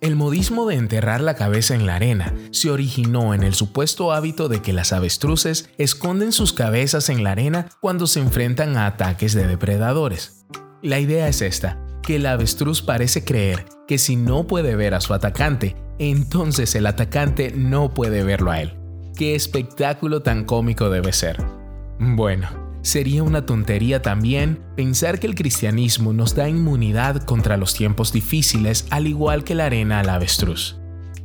El modismo de enterrar la cabeza en la arena se originó en el supuesto hábito de que las avestruces esconden sus cabezas en la arena cuando se enfrentan a ataques de depredadores. La idea es esta, que el avestruz parece creer que si no puede ver a su atacante, entonces el atacante no puede verlo a él. Qué espectáculo tan cómico debe ser. Bueno, sería una tontería también pensar que el cristianismo nos da inmunidad contra los tiempos difíciles al igual que la arena al avestruz.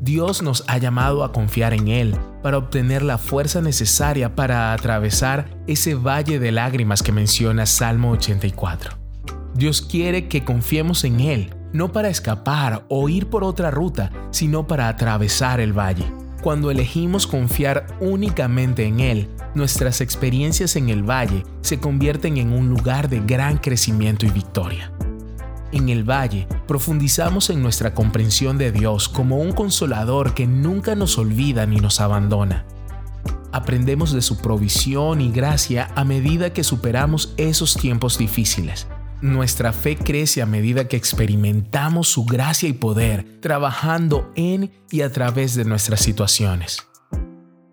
Dios nos ha llamado a confiar en Él para obtener la fuerza necesaria para atravesar ese valle de lágrimas que menciona Salmo 84. Dios quiere que confiemos en Él, no para escapar o ir por otra ruta, sino para atravesar el valle. Cuando elegimos confiar únicamente en Él, nuestras experiencias en el valle se convierten en un lugar de gran crecimiento y victoria. En el valle profundizamos en nuestra comprensión de Dios como un consolador que nunca nos olvida ni nos abandona. Aprendemos de su provisión y gracia a medida que superamos esos tiempos difíciles nuestra fe crece a medida que experimentamos su gracia y poder trabajando en y a través de nuestras situaciones.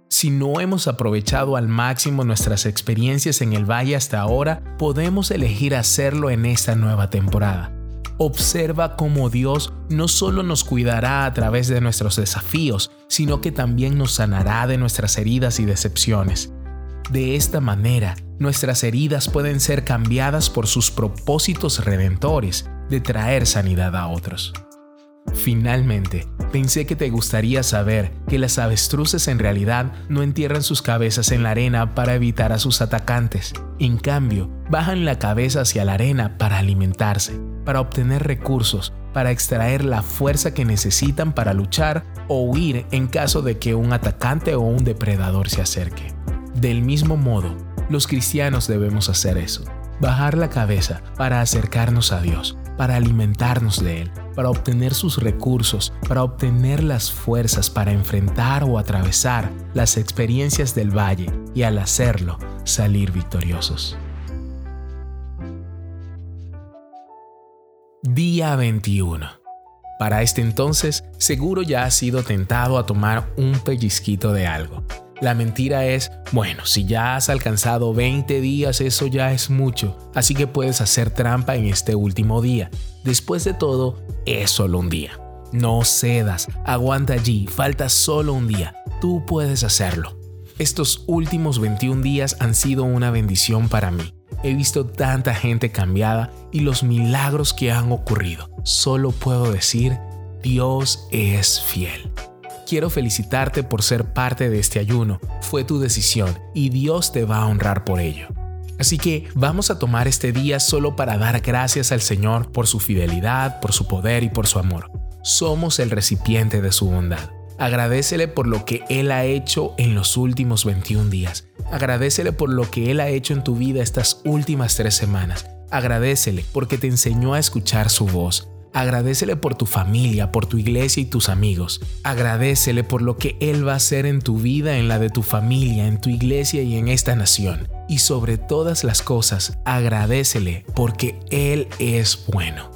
Si no hemos aprovechado al máximo nuestras experiencias en el valle hasta ahora, podemos elegir hacerlo en esta nueva temporada. Observa cómo Dios no solo nos cuidará a través de nuestros desafíos, sino que también nos sanará de nuestras heridas y decepciones. De esta manera, nuestras heridas pueden ser cambiadas por sus propósitos redentores de traer sanidad a otros. Finalmente, pensé que te gustaría saber que las avestruces en realidad no entierran sus cabezas en la arena para evitar a sus atacantes. En cambio, bajan la cabeza hacia la arena para alimentarse, para obtener recursos, para extraer la fuerza que necesitan para luchar o huir en caso de que un atacante o un depredador se acerque. Del mismo modo, los cristianos debemos hacer eso, bajar la cabeza para acercarnos a Dios, para alimentarnos de Él, para obtener sus recursos, para obtener las fuerzas para enfrentar o atravesar las experiencias del valle y al hacerlo salir victoriosos. Día 21. Para este entonces, seguro ya has sido tentado a tomar un pellizquito de algo la mentira es, bueno, si ya has alcanzado 20 días, eso ya es mucho, así que puedes hacer trampa en este último día. Después de todo, es solo un día. No cedas, aguanta allí, falta solo un día, tú puedes hacerlo. Estos últimos 21 días han sido una bendición para mí. He visto tanta gente cambiada y los milagros que han ocurrido. Solo puedo decir, Dios es fiel quiero felicitarte por ser parte de este ayuno. Fue tu decisión y Dios te va a honrar por ello. Así que vamos a tomar este día solo para dar gracias al Señor por su fidelidad, por su poder y por su amor. Somos el recipiente de su bondad. Agradecele por lo que Él ha hecho en los últimos 21 días. Agradecele por lo que Él ha hecho en tu vida estas últimas tres semanas. Agradecele porque te enseñó a escuchar su voz, Agradecele por tu familia, por tu iglesia y tus amigos. Agradecele por lo que Él va a hacer en tu vida, en la de tu familia, en tu iglesia y en esta nación. Y sobre todas las cosas, agradecele porque Él es bueno.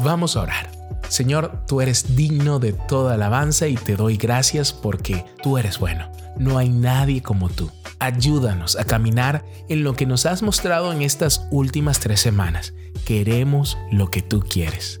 Vamos a orar. Señor, tú eres digno de toda alabanza y te doy gracias porque tú eres bueno. No hay nadie como tú. Ayúdanos a caminar en lo que nos has mostrado en estas últimas tres semanas. Queremos lo que tú quieres.